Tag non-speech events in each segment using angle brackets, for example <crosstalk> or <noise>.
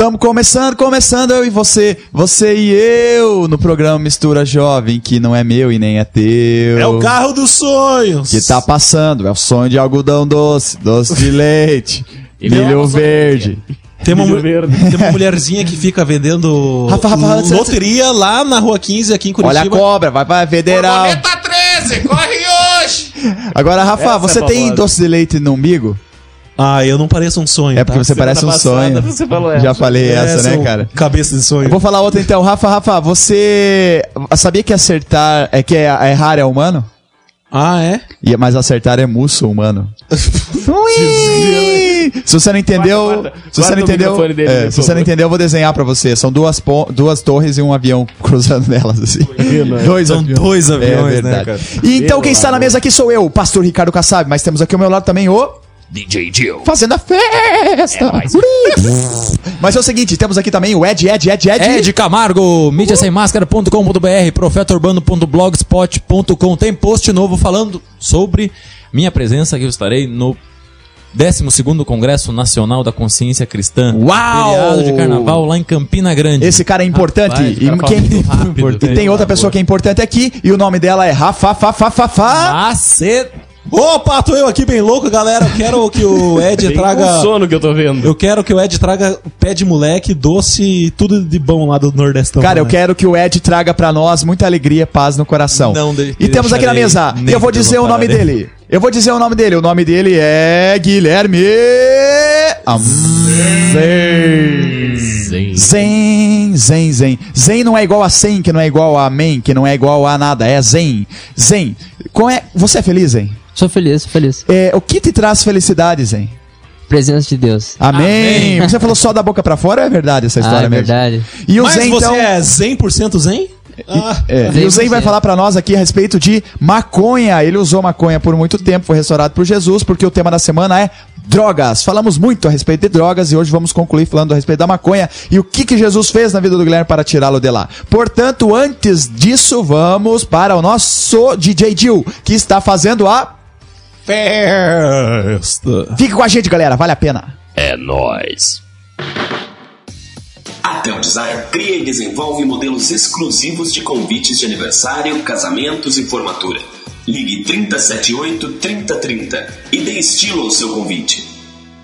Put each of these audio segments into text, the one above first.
Tamo começando, começando eu e você, você e eu, no programa Mistura Jovem, que não é meu e nem é teu. É o carro dos sonhos. Que tá passando, é o sonho de algodão doce, doce de leite, <laughs> milho verde. Tem uma, mu- tem uma mulherzinha que fica vendendo Rafa, Rafa, Rafa, loteria lá na rua 15 aqui em Olha a Curitiba. cobra, vai pra federal. Borboleta 13, corre hoje! Agora, Rafa, Essa você é tem doce de leite no umbigo? Ah, eu não pareço um sonho. É porque tá? você parece um Semana sonho. você falou Já essa. falei É, essa, né, cara? Cabeça de sonho. Eu vou falar outra então. Rafa, Rafa, você sabia que acertar é que é- errar é humano? Ah, é? E- Mas acertar é muçulmano. <laughs> Ui! Se você não entendeu, Guarda, guarda. se você não entendeu, é, se você não entendeu, eu vou desenhar pra você. São duas, duas torres e um avião <laughs> cruzando nelas assim. Dois São aviões. dois aviões, é né, verdade. cara? E então quem está na mesa aqui sou eu, o pastor Ricardo Kassab, mas temos aqui ao meu lado também o DJ Jill. fazendo a festa. Uri! Mas é o seguinte, temos aqui também o Ed, Ed, Ed, Ed. Ed Camargo, mídiasemmáscara.com.br, profetaurbano.blogspot.com. Tem post novo falando sobre minha presença que eu estarei no 12º Congresso Nacional da Consciência Cristã. Uau! Feriado de carnaval lá em Campina Grande. Esse cara é importante. Rapaz, e, quem- rápido. <laughs> e tem outra pessoa que é importante aqui, e o nome dela é Rafa, fa, fa, fa, fa. Macet... Opa, tô eu aqui bem louco, galera. Eu quero que o <laughs> Ed traga. com sono que eu tô vendo. Eu quero que o Ed traga pé de moleque, doce e tudo de bom lá do Nordestão. Cara, eu né? quero que o Ed traga pra nós muita alegria, paz no coração. Não de- e temos aqui na mesa, eu vou dizer o nome pararei. dele. Eu vou dizer o nome dele. O nome dele é Guilherme. Zen. Zen, Zen, Zen. Zen não é igual a 100, que não é igual a amém, que não é igual a nada. É Zen. Zen. Qual é... Você é feliz, Zen? Sou feliz, sou feliz. É, o que te traz felicidade, Zen? Presença de Deus. Amém. Amém. Você falou só da boca pra fora é verdade essa história ah, é mesmo? verdade. E o Mas Zen, você então... é 100% zen? Ah, É, e o Zen vai 100%. falar pra nós aqui a respeito de maconha. Ele usou maconha por muito tempo, foi restaurado por Jesus, porque o tema da semana é drogas. Falamos muito a respeito de drogas e hoje vamos concluir falando a respeito da maconha e o que, que Jesus fez na vida do Guilherme para tirá-lo de lá. Portanto, antes disso, vamos para o nosso DJ Jill, que está fazendo a. festa. Fique com a gente, galera, vale a pena. É nóis. A Tel Design cria e desenvolve modelos exclusivos de convites de aniversário, casamentos e formatura. Ligue 3078-3030 e dê estilo ao seu convite.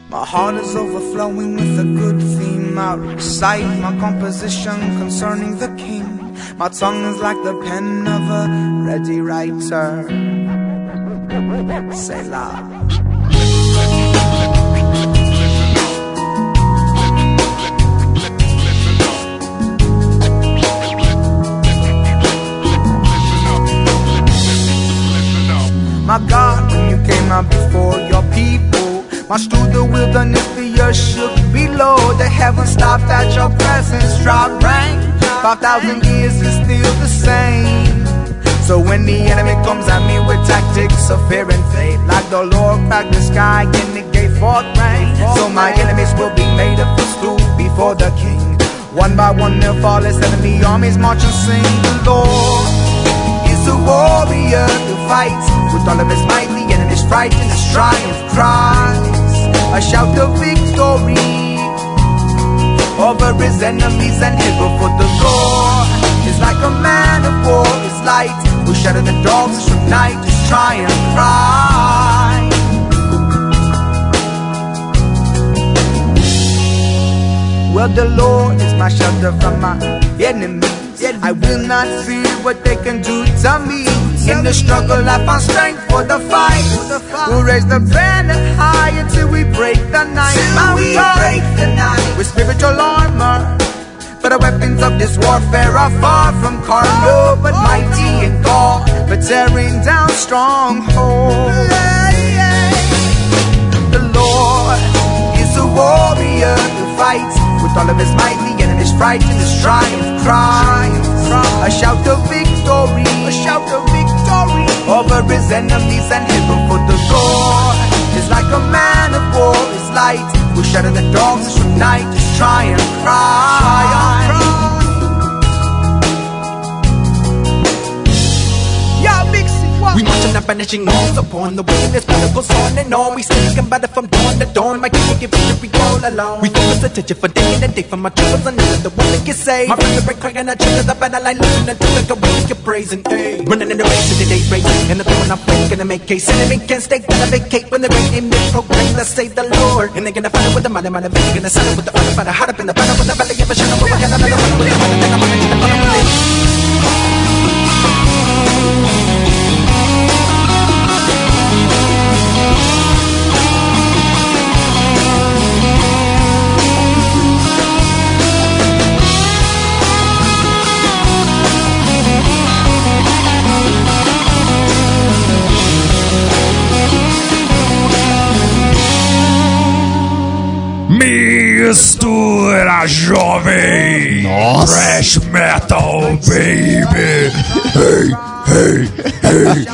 My heart is overflowing with a good theme. I'll recite my composition concerning the king. My tongue is like the pen of a ready writer. Say loud. My God, when you came out before your people, marched through the wilderness, the earth shook below. The heavens stopped at your presence, dropped rain. Five thousand years is still the same. So when the enemy comes at me with tactics of fear and faith, like the Lord cracked the sky and it gave forth rain. So my enemies will be made a footstool before the King. One by one they'll fall as enemy armies march and sing. The Lord is a warrior who fights all of his might. The enemy's frightened, his triumph cries. A shout of victory over his enemies and his for the Lord is like a man of war. His light will shatter the dogs from night. His triumph cry. Well, the Lord is my shelter from my enemies. I will not fear what they can do to me. In the struggle, I found strength for the fight. We'll raise the banner high until we break the night. Mount break the night with spiritual armor. For the weapons of this warfare are far from carnal, oh, oh, but mighty oh. in God, for tearing down strongholds. The Lord is a warrior who fights with all of his might. The enemy's frightened, his triumph cries. A shout of victory, his enemies and heaven for the Lord is like a man of war. His light will shatter the dogs from night. His triumph cry. The vanishing moons upon the wind as battle goes on and on. We speak about it from dawn to dawn. My king give victory all alone. We focus attention for day and day for my troubles and none of the one that get saved. My friends are crying out to the battle line, looking until like a week of praising. Hey. Running in the race of the day race. And the throne I'm gonna make case. Enemy can't stay, gonna vacate when the rain in me proclaim. Let's save the Lord. And they're gonna fight it with the money, money, money. Gonna settle with the honor, fight hard up in the battle with the belly of a shadow. Run with the money, then I'm gonna get the Jovem! Nossa! Thrash metal, baby! Hey, hey, hey!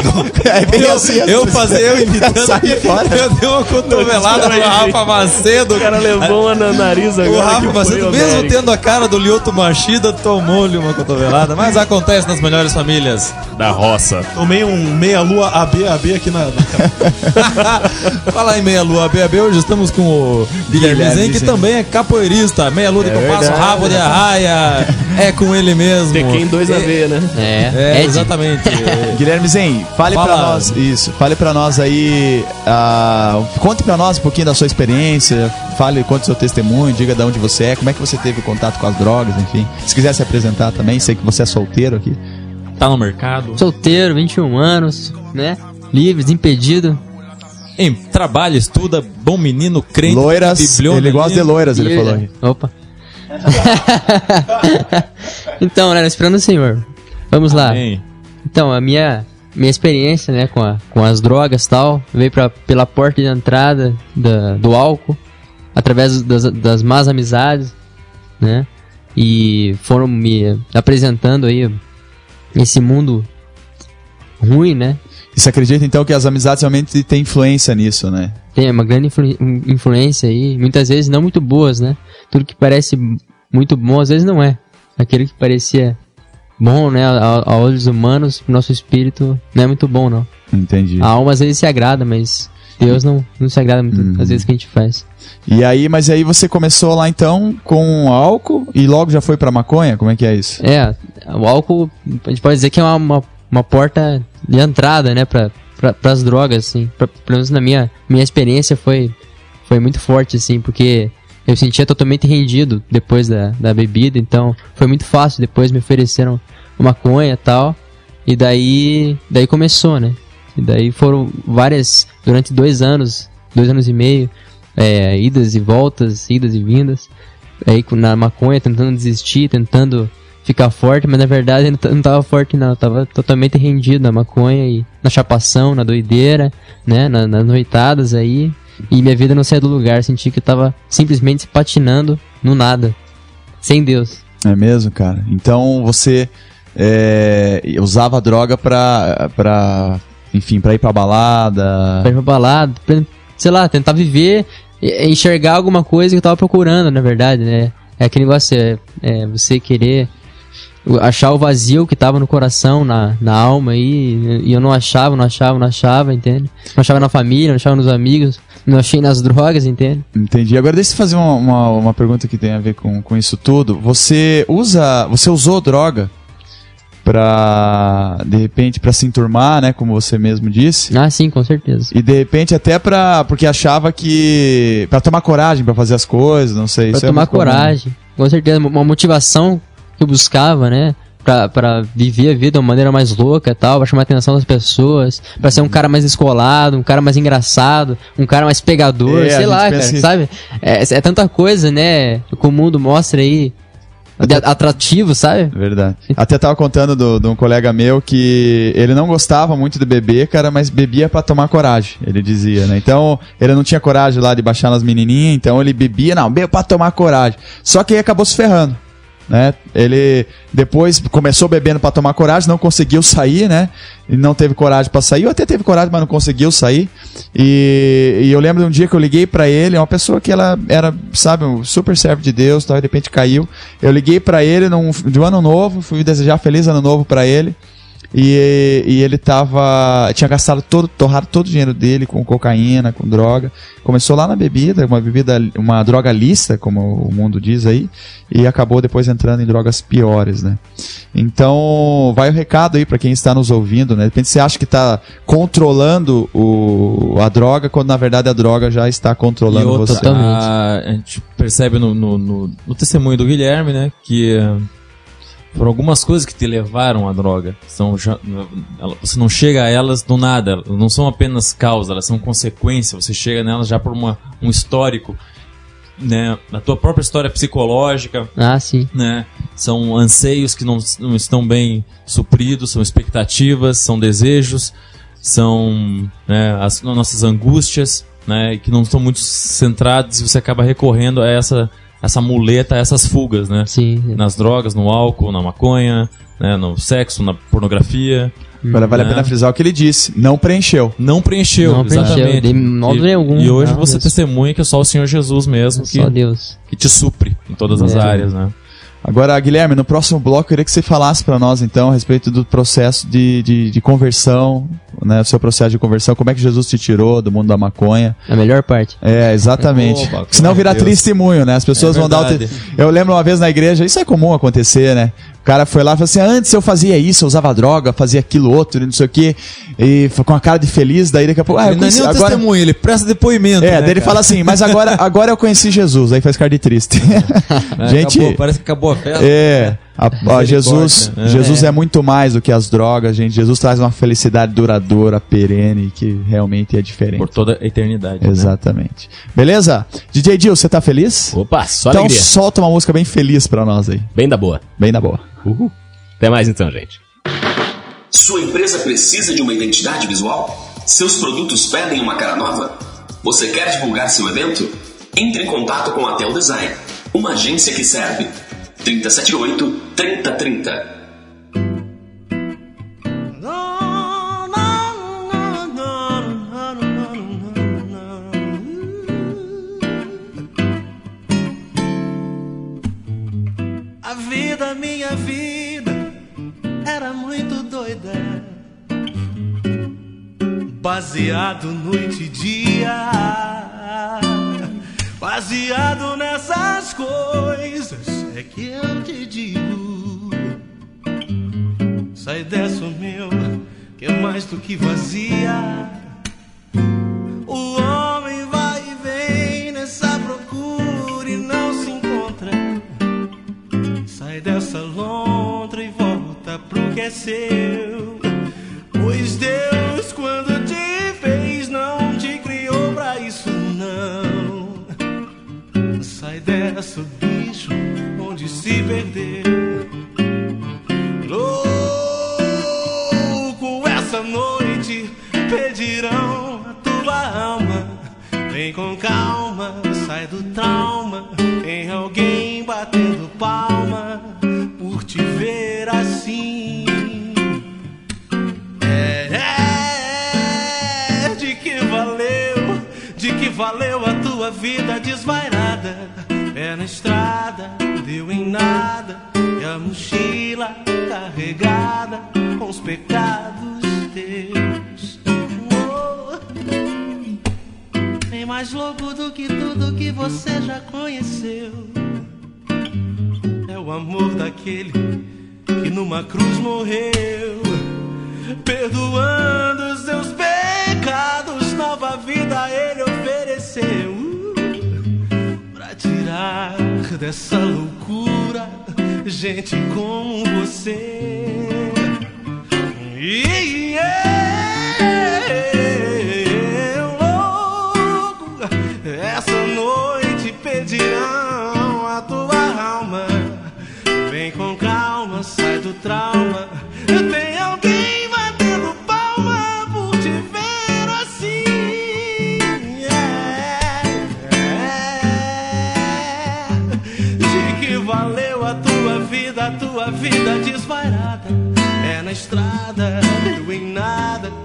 <laughs> É bem assim, Eu fazer eu <laughs> imitando Sai fora. eu dei uma cotovelada no Rafa Macedo. O cara levou uma no nariz O agora. Rafa que foi Macedo, o mesmo América. tendo a cara do Lioto Machida, tomou-lhe uma cotovelada. Mas acontece nas melhores famílias da roça. Tomei um meia-lua AB, AB aqui na. na... <laughs> Fala aí, Meia Lua BAB. Hoje estamos com o Guilherme Zen, que também é capoeirista. Meia Lua de compasso, verdade. rabo de arraia. É com ele mesmo. Tekken 2 na É- veia, né? É, É, Ed. exatamente. Guilherme Zen, fale Fala. pra nós isso, fale pra nós aí, ah, conte pra nós um pouquinho da sua experiência, fale, conte seu testemunho, diga de onde você é, como é que você teve contato com as drogas, enfim. Se quiser se apresentar também, sei que você é solteiro aqui. Tá no mercado. Solteiro, 21 anos, né? Livre, desimpedido. Em trabalha, estuda, bom menino, crente. Loiras, ele gosta de loiras, ele E- falou aqui. Opa. <laughs> então, né? Esperando o senhor. Vamos lá. Amém. Então, a minha, minha experiência, né, com, a, com as drogas e tal, veio pra, pela porta de entrada da, do álcool, através das, das más amizades, né? E foram me apresentando aí esse mundo ruim, né? E você acredita então que as amizades realmente têm influência nisso, né? Tem uma grande influ- influência aí, muitas vezes não muito boas, né? Tudo que parece muito bom, às vezes não é. Aquele que parecia bom, né, a, a olhos humanos, nosso espírito, não é muito bom, não. Entendi. A alma às vezes se agrada, mas Deus não, não se agrada muito às vezes que a gente faz. E aí, mas aí você começou lá então com álcool e logo já foi pra maconha? Como é que é isso? É, o álcool, a gente pode dizer que é uma, uma, uma porta de entrada, né, pra, pra, pras drogas, assim. Pra, pelo menos na minha, minha experiência foi, foi muito forte, assim, porque eu sentia totalmente rendido depois da, da bebida, então foi muito fácil. Depois me ofereceram maconha e tal, e daí, daí começou, né. E daí foram várias, durante dois anos, dois anos e meio, é, idas e voltas, idas e vindas. Aí na maconha, tentando desistir, tentando ficar forte, mas na verdade eu não tava forte não, eu tava totalmente rendido na maconha e na chapação, na doideira, né, na- nas noitadas aí, e minha vida não saía do lugar, senti que eu tava simplesmente patinando no nada, sem Deus. É mesmo, cara? Então você é, usava a droga pra, pra enfim, pra ir pra balada. Pra ir pra balada, pra, sei lá, tentar viver, e- enxergar alguma coisa que eu tava procurando, na verdade, né, é aquele negócio, é, é você querer achar o vazio que tava no coração, na, na alma aí, e eu não achava, não achava, não achava, entende? Não achava na família, não achava nos amigos, não achei nas drogas, entende? Entendi. Agora deixa eu fazer uma, uma, uma pergunta que tem a ver com, com isso tudo. Você usa. Você usou droga pra. De repente, pra se enturmar, né? Como você mesmo disse. Ah, sim, com certeza. E de repente até pra. Porque achava que. Pra tomar coragem pra fazer as coisas, não sei. Pra é tomar comum. coragem, com certeza, uma motivação que eu buscava, né? Pra, pra viver a vida de uma maneira mais louca e tal, pra chamar a atenção das pessoas, pra ser um cara mais descolado, um cara mais engraçado, um cara mais pegador, É, sei lá, cara, que- sabe? É, é tanta coisa, né? Que o mundo mostra aí, de atrativo, sabe? Verdade. Até tava contando do- de um colega meu que ele não gostava muito de beber, cara, mas bebia pra tomar coragem, ele dizia, né? Então, ele não tinha coragem lá de baixar nas menininhas, então ele bebia, não, bebia pra tomar coragem. Só que aí acabou se ferrando. Né? Ele depois começou bebendo pra tomar coragem, não conseguiu sair, né? E não teve coragem pra sair, ou até teve coragem, mas não conseguiu sair. E, e eu lembro de um dia que eu liguei pra ele, uma pessoa que ela era, sabe, um super servo de Deus, tal, de repente caiu. Eu liguei pra ele num, de um ano novo, fui desejar feliz ano novo pra ele. E, e ele tava. Tinha gastado todo, torrado todo o dinheiro dele com cocaína, com droga. Começou lá na bebida, uma bebida, uma droga lista, como o mundo diz aí, e acabou depois entrando em drogas piores, né? Então, vai o recado aí para quem está nos ouvindo, né? De repente você acha que está controlando o, a droga, quando na verdade a droga já está E controlando outra, você. a, a gente percebe no, no, no- no testemunho do Guilherme, né, que eh, foram algumas coisas que te levaram à droga. São, você não chega a elas do nada, não são apenas causa, elas são consequência. Você chega nelas já por uma, um histórico, né, na tua própria história psicológica, Ah, sim. né? São anseios que não, não estão bem supridos, são expectativas, são desejos, são né, as nossas angústias, né? Que não estão muito centrados e você acaba recorrendo a essa, essa muleta, a essas fugas, né? Sim. Nas drogas, no álcool, na maconha, né, no sexo, na pornografia. Agora vale a né? pena frisar o que ele disse. Não preencheu. Não preencheu, Não preencheu, exatamente. de modo e, nenhum. E hoje Não, você Deus. testemunha que é só o Senhor Jesus mesmo que, Só Deus. que te supre em todas as É. áreas, né? Agora, Guilherme, no próximo bloco eu queria que você falasse para nós, então, a respeito do processo de, de, de conversão, né? O seu processo de conversão, como é que Jesus te tirou do mundo da maconha. A melhor parte. É, exatamente. Opa, Senão virar Deus. testemunho, né? As pessoas É vão dar o te... Eu lembro uma vez na igreja, isso é comum acontecer, né? O cara foi lá e falou assim: antes eu fazia isso, eu usava droga, fazia aquilo outro, e não sei o quê, e foi com a cara de feliz, daí daqui a pouco. Ah, eu Ele não é conheci, nem agora... testemunho, ele presta depoimento. É, né, daí ele cara? fala assim, mas agora, agora eu conheci Jesus, aí faz cara de triste. <laughs> É, Gente, acabou, parece que acabou a festa. é, a- a Jesus, né? Jesus é. muito mais do que as drogas, gente. Jesus traz uma felicidade duradoura, perene, que realmente é diferente. Por toda a eternidade. né? Exatamente. Beleza? DJ Dil, você tá feliz? Opa, só então alegria. solta uma música bem feliz pra nós aí. Bem da boa. Bem na boa. Uhul. Até mais então, gente. Sua empresa precisa de uma identidade visual? Seus produtos pedem uma cara nova? Você quer divulgar seu evento? Entre em contato com a Tel Design, uma agência que serve. 378 3030 A vida, minha vida, era muito doida. Baseado noite e dia. Baseado nessas coisas, é que eu te digo. Sai dessa, meu, que é mais do que vazia. O homem vai e vem nessa procura e não se encontra. Sai dessa lontra e volta pro que é seu. Pois Deus, perdeu. Louco, essa noite pedirão a tua alma. Vem com calma, sai do trauma. Tem alguém batendo palma por te ver assim. É, é, de que valeu, de que valeu a tua vida desvairada? É na estrada, em nada, e a mochila carregada com os pecados teus. Oh, bem mais louco do que tudo que você já conheceu. É o amor daquele que numa cruz morreu, perdoando os seus pecados, nova vida ele ofereceu tirar dessa loucura gente como você. E eu louco, essa noite pedirão a tua alma. Vem com calma, sai do trauma. Tem vida, a tua vida desvairada? É na estrada, deu em nada.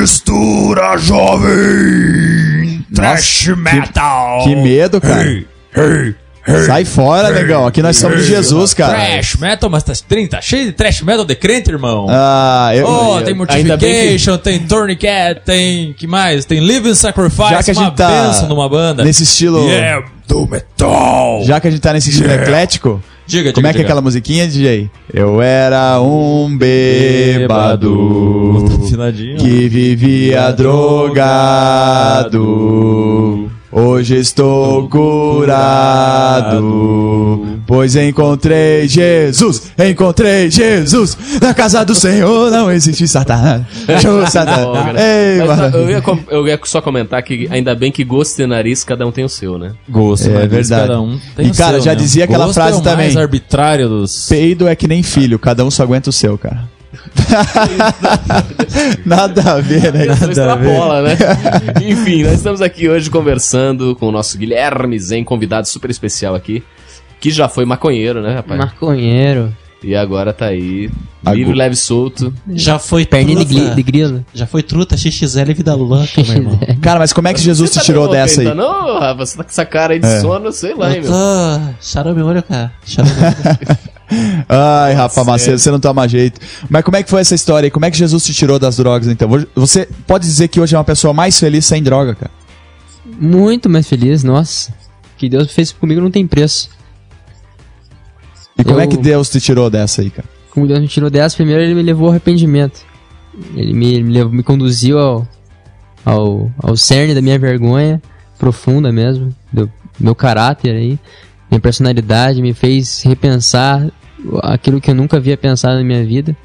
Mistura jovem! Trash metal! Que medo, cara. Hey, hey. Sai fora, negão. Aqui nós somos de Jesus, cara. Trash metal, mas tá, tá cheio de trash metal de crente, irmão. Ah, eu, Oh, eu- tem Mortification, tem Tourniquet, tem. que mais? Tem Living Sacrifice, Já que a uma gente tá benção numa banda. nesse estilo. Yeah, do metal! Já que a gente tá nesse estilo Yeah. eclético, Diga, como diga, é que é aquela musiquinha, DJ? Eu era um bêbado Afinadinho. que vivia drogado. Hoje estou curado, pois encontrei Jesus, encontrei Jesus. Na casa do Senhor não existe Satanás. Show, Satanás. Ei, Mas, eu, ia, eu ia só comentar que ainda bem que gosto e nariz, cada um tem o seu, né? Gosto, É mas verdade. Cada um tem E, o cara, seu, já né? dizia aquela Gosto frase é o também. mais arbitrário dos. Peido é que nem filho, cada um só aguenta o seu, cara. <laughs> Nada a ver, né? Nada a ver. extrapola, né? Enfim, nós estamos aqui hoje conversando com o nosso Guilherme Zen, convidado super especial aqui, que já foi maconheiro, né, rapaz? Maconheiro. E agora tá aí, Agu- livre, leve, solto. Já foi Perninha truta. de grilo. Já foi truta, XXL e vida louca, meu irmão. Cara, mas como é que Jesus te Você tirou tá dessa aí? Não, Rafa, você tá com essa cara aí de É. sono, sei lá, hein, Eu meu. tô... Charou meu olho, cara. Charou meu olho. <laughs> Ai, Rafa Macedo, você não toma jeito. Mas como é que foi essa história aí? Como é que Jesus te tirou das drogas, então? Você pode dizer que hoje é uma pessoa mais feliz sem droga, cara? Muito mais feliz, nossa. O que Deus fez comigo não tem preço. E como Eu- é que Deus te tirou dessa aí, cara? Como Deus me tirou dessa, primeiro ele me levou ao arrependimento. Ele me, me, levou- me conduziu ao, ao, ao cerne da minha vergonha, profunda mesmo, do meu caráter aí, minha personalidade, me fez repensar aquilo que eu nunca havia pensado na minha vida.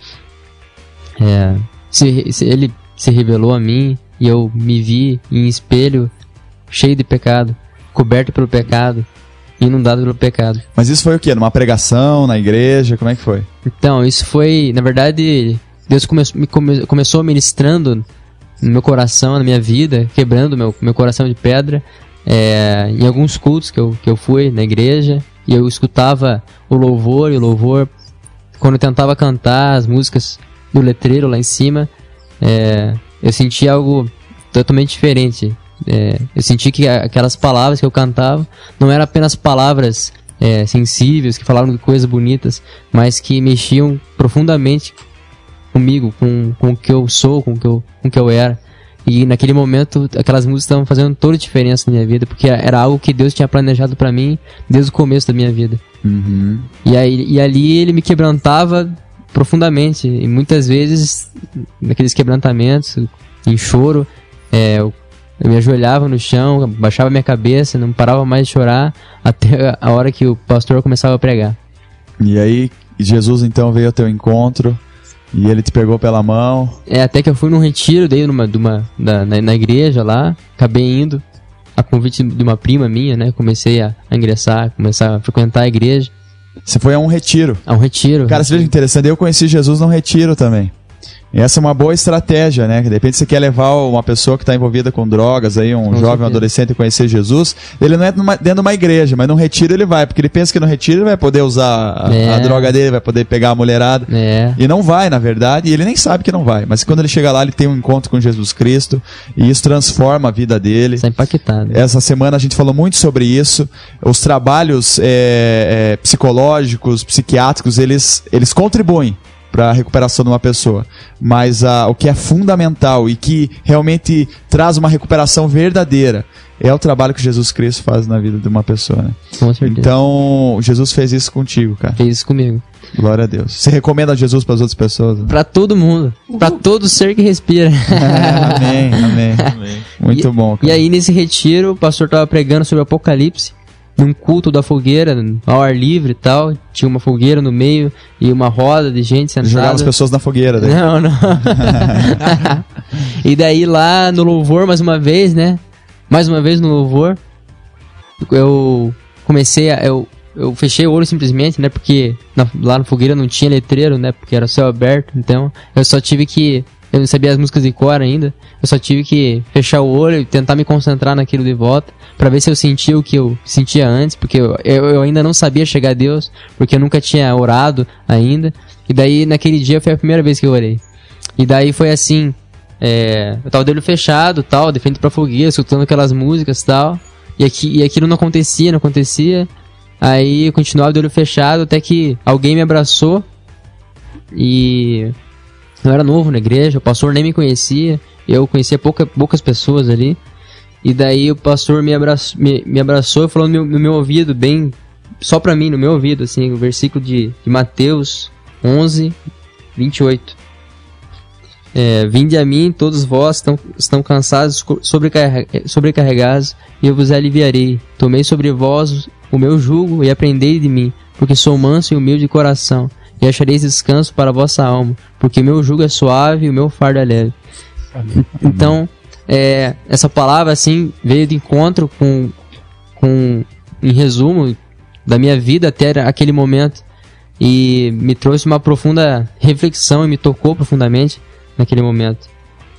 É, se, se ele se revelou a mim e eu me vi em espelho cheio de pecado, coberto pelo pecado, inundado pelo pecado. Mas isso foi o quê? Numa pregação, na igreja? Como é que foi? Então, isso foi, na verdade, Deus come, me come- começou ministrando no meu coração, na minha vida, quebrando meu, meu coração de pedra, é, em alguns cultos que eu, que eu fui na igreja, e eu escutava o louvor, e o louvor, quando eu tentava cantar as músicas do letreiro lá em cima, é, eu sentia algo totalmente diferente. É, eu senti que aquelas palavras que eu cantava não eram apenas palavras é, sensíveis, que falavam de coisas bonitas, mas que mexiam profundamente comigo, com, com o que eu sou, com o que eu, com o que eu era. E naquele momento, aquelas músicas estavam fazendo toda a diferença na minha vida, porque era algo que Deus tinha planejado pra mim desde o começo da minha vida. E, aí, e ali ele me quebrantava profundamente. E muitas vezes, naqueles quebrantamentos, em choro, é, eu, eu me ajoelhava no chão, baixava minha cabeça, não parava mais de chorar, <laughs> até a hora que o pastor começava a pregar. E aí, Jesus então veio ao teu encontro e ele te pegou pela mão. É, até que eu fui num retiro daí numa, de uma, da- na, na igreja lá, acabei indo a convite de uma prima minha, né? Comecei a, a ingressar, começar a frequentar a igreja, Você foi a um retiro. a um retiro. Cara, você veja que interessante, eu conheci Jesus num retiro também. Essa é uma boa estratégia, né? De repente você quer levar uma pessoa que está envolvida com drogas, aí, um Com jovem, um adolescente a conhecer Jesus. Ele não é numa- dentro de uma igreja, mas num retiro ele vai, porque ele pensa que no retiro ele vai poder usar a, É. a droga dele, vai poder pegar a mulherada. É. E não vai, na verdade, e ele nem sabe que não vai. Mas quando ele chega lá, ele tem um encontro com Jesus Cristo e isso transforma a vida dele. Está impactado. Essa semana a gente falou muito sobre isso. Os trabalhos é, é, psicológicos, psiquiátricos, eles, eles contribuem para a recuperação de uma pessoa. Mas ah, o que é fundamental e que realmente traz uma recuperação verdadeira é o trabalho que Jesus Cristo faz na vida de uma pessoa. Né? Com certeza. Então, Jesus fez isso contigo, cara. Fez isso comigo. Glória a Deus. Você recomenda Jesus para as outras pessoas? né? Pra todo mundo. Pra todo ser que respira. <laughs> amém, amém. <laughs> Muito E- bom, cara. E aí, nesse retiro, o pastor tava pregando sobre o Apocalipse, num culto da fogueira, ao ar livre e tal. Tinha uma fogueira no meio e uma roda de gente sentada. Jogar as pessoas na fogueira. Daí. Não, não. <laughs> e daí lá no louvor, mais uma vez, né? Mais uma vez no louvor, eu comecei a. Eu, eu fechei o olho simplesmente, né? Porque na- lá na fogueira não tinha letreiro, né? Porque era céu aberto. Então eu só tive que. Eu não sabia as músicas de cor ainda. Eu só tive que fechar o olho e tentar me concentrar naquilo de volta. Pra ver se eu sentia o que eu sentia antes. Porque eu, eu, ainda não sabia chegar a Deus. Porque eu nunca tinha orado ainda. E daí naquele dia foi a primeira vez que eu orei. E daí foi assim, é, eu tava de olho fechado, tal, de frente pra fogueira, escutando aquelas músicas tal. E, aqui, e aquilo não acontecia, não acontecia. Aí eu continuava de olho fechado até que alguém me abraçou. E eu era novo na igreja, o pastor nem me conhecia. Eu conhecia pouca, poucas pessoas ali. E daí o pastor me abraçou, me, me abraçou falou no meu, no meu ouvido, bem. Só pra mim, no meu ouvido, assim, o versículo de, de Mateus 11, 28. É, Vinde a mim, todos vós estão, estão cansados, sobrecarregados, e eu vos aliviarei. Tomei sobre vós o meu jugo e aprendei de mim, porque sou manso e humilde de coração, e achareis descanso para a vossa alma, porque meu jugo é suave e o meu fardo é leve. Então, é, essa palavra assim veio de encontro com, com, em resumo, da minha vida até aquele momento e me trouxe uma profunda reflexão e me tocou profundamente naquele momento.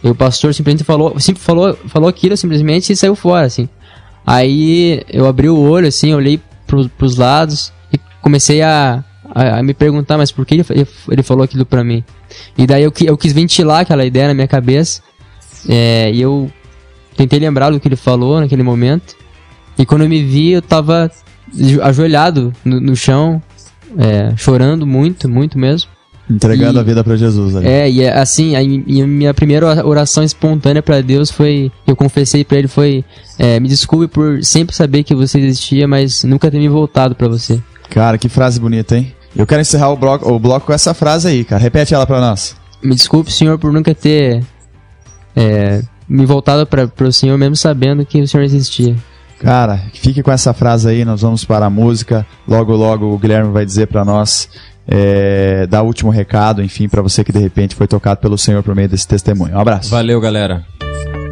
E o pastor simplesmente falou, sempre falou, falou aquilo simplesmente e saiu fora, assim. Aí eu abri o olho, assim, olhei pro, pros lados e comecei a, a, a me perguntar, mas por que ele, ele falou aquilo pra mim? E daí eu, eu quis ventilar aquela ideia na minha cabeça é, e eu tentei lembrar do que ele falou naquele momento. E quando eu me vi, eu tava ajo- ajoelhado no, no chão, é, chorando muito, muito mesmo. Entregando E- a vida pra Jesus ali. É, e é, assim, a, a minha primeira oração espontânea pra Deus foi, eu confessei pra ele foi, é, me desculpe por sempre saber que você existia, mas nunca ter me voltado pra você. Cara, que frase bonita, hein? Eu quero encerrar o bloco, o bloco com essa frase aí, cara. Repete ela pra nós. Me desculpe, Senhor, por nunca ter é, me voltado para o Senhor, mesmo sabendo que o Senhor existia. Cara, fique com essa frase aí, nós vamos para a música. Logo, logo o Guilherme vai dizer pra nós, é, dar o último recado, enfim, pra você que de repente foi tocado pelo Senhor por meio desse testemunho. Um abraço. Valeu, galera.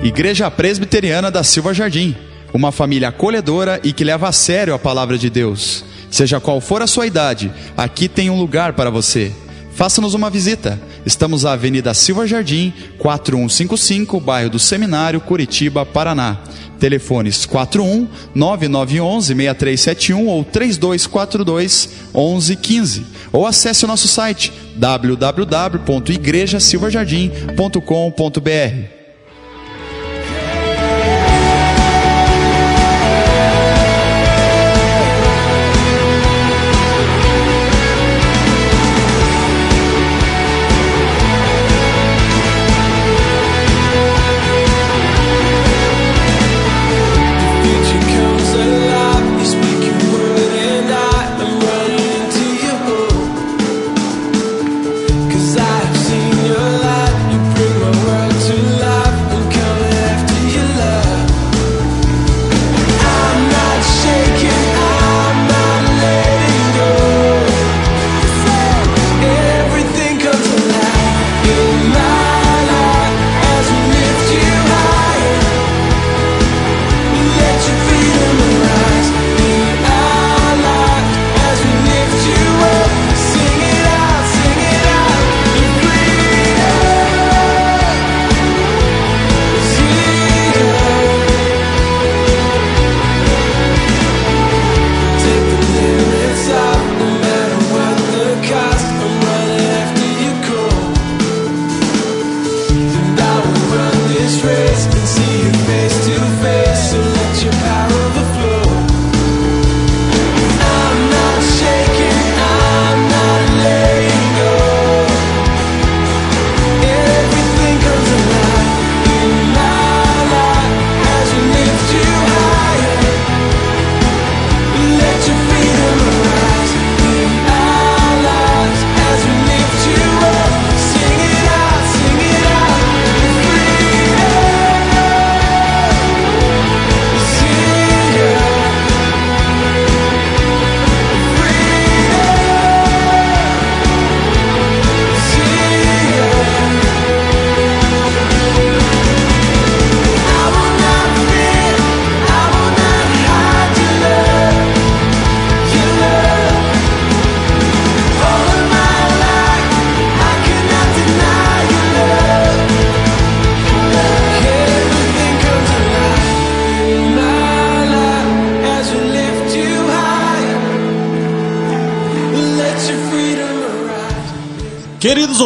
Igreja Presbiteriana da Silva Jardim. Uma família acolhedora e que leva a sério a palavra de Deus. Seja qual for a sua idade, aqui tem um lugar para você. Faça-nos uma visita. Estamos na Avenida Silva Jardim, 4155, bairro do Seminário, Curitiba, Paraná. Telefones 41 9911 6371 ou 3242 1115. Ou acesse o nosso site www.igrejasilvajardim.com.br.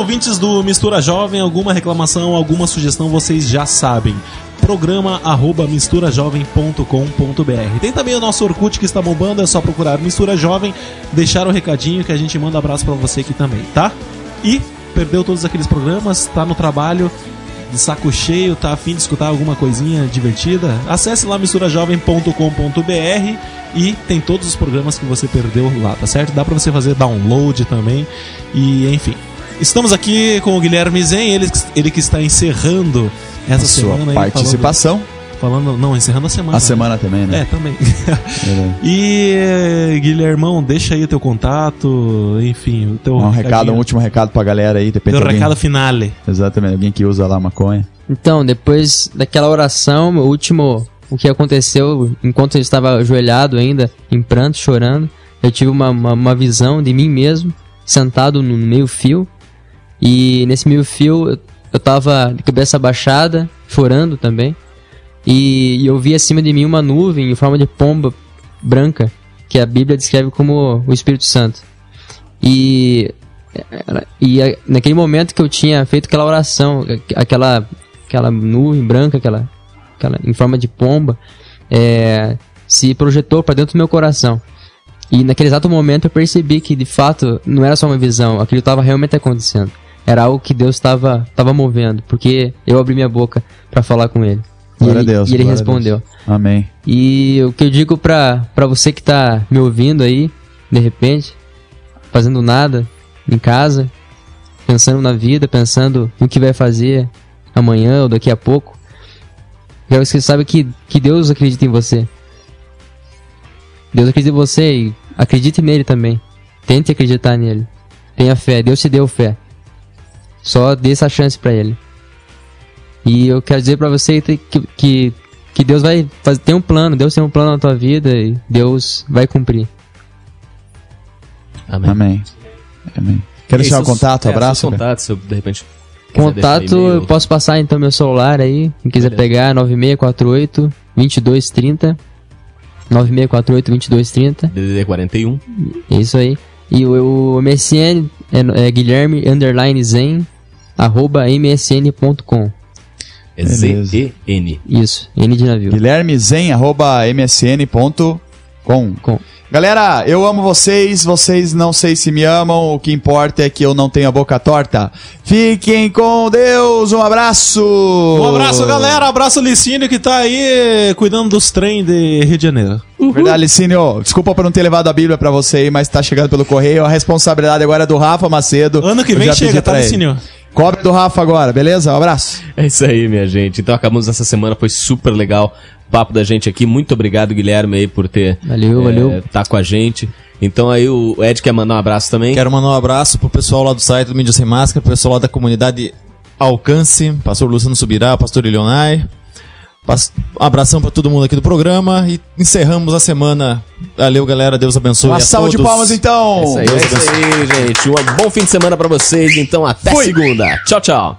ouvintes do Mistura Jovem, alguma reclamação, alguma sugestão, vocês já sabem. Programa arroba misturajovem.com.br. Tem também o nosso Orkut que está bombando, é só procurar Mistura Jovem, deixar o recadinho que a gente manda abraço pra você aqui também, tá? E perdeu todos aqueles programas, tá no trabalho, de saco cheio, tá afim de escutar alguma coisinha divertida? Acesse lá misturajovem.com.br e tem todos os programas que você perdeu lá, tá certo? Dá pra você fazer download também e enfim. Estamos aqui com o Guilherme Zen, ele, ele que está encerrando essa Sua semana aí, participação. Falando, falando, não, encerrando a semana. A semana também, É, né? também. <laughs> Verdade. e Guilhermão, deixa aí o teu contato, enfim, o teu Um recado, um último recado pra galera aí, depende teu alguém. recado finale. Exatamente, alguém que usa lá maconha. Então, depois daquela oração, o último, o que aconteceu enquanto eu estava ajoelhado ainda, em pranto, chorando, eu tive uma, uma, uma visão de mim mesmo, sentado no meio fio, e nesse meio fio eu, eu tava de cabeça baixada, chorando também, e, e eu vi acima de mim uma nuvem em forma de pomba branca, que a Bíblia descreve como o Espírito Santo. E e a- naquele momento que eu tinha feito aquela oração, aquela, aquela nuvem branca, aquela, aquela em forma de pomba, é, se projetou para dentro do meu coração. E naquele exato momento eu percebi que de fato não era só uma visão, aquilo estava realmente acontecendo. Era algo que Deus estava estava movendo, porque eu abri minha boca para falar com ele. E Glória a ele, Deus, e ele respondeu. Amém. E o que eu digo pra, pra você que tá me ouvindo aí, de repente, fazendo nada, em casa, pensando na vida, pensando no que vai fazer amanhã ou daqui a pouco, quero que você saiba que, que Deus acredita em você. Deus acredita em você e acredite nele também. Tente acreditar nele. Tenha fé, Deus te deu fé. Só dê essa chance pra ele. E eu quero dizer pra você que, que, que Deus vai fazer, tem um plano, Deus tem um plano na tua vida e Deus vai cumprir. Amém. Amém. Amém. Quer deixar o contato, é, abraço? contatos, se eu, de repente. Contato, eu posso passar então meu celular aí, quem quiser Beleza. pegar, 9648 2230. 9648 2230. DDD 41. É isso aí. E o, o MSN é, é Guilherme underline zen arroba msn.com. É. Z-E-N. Isso, N de navio. Guilherme Zen, arroba msn.com. Com. Galera, eu amo vocês, vocês não sei se me amam, o que importa é que eu não tenho a boca torta. Fiquem com Deus, um abraço! Um abraço, galera. Abraço, Licínio, que tá aí cuidando dos trem de Rio de Janeiro. Verdade, Licínio, desculpa por não ter levado a Bíblia pra você aí, mas tá chegando pelo correio. A responsabilidade agora é do Rafa Macedo. Ano que vem chega, tá. Licínio? Cobre do Rafa agora, beleza? Um abraço. É isso aí, minha gente. Então acabamos essa semana, foi super legal papo da gente aqui. Muito obrigado, Guilherme, aí, por ter Valeu, é, valeu. tá com a gente. Então aí o Ed quer mandar um abraço também. Quero mandar um abraço pro pessoal lá do site do Mídia Sem Máscara, pro pessoal lá da comunidade Alcance, pastor Luciano Subirá, pastor Ilionai. Um abração pra todo mundo aqui do programa e encerramos a semana. Valeu, galera. Deus abençoe. Uma a salva de palmas então. É isso aí, é isso aí, gente. Um bom fim de semana pra vocês. Então até Fui. segunda. Tchau, tchau.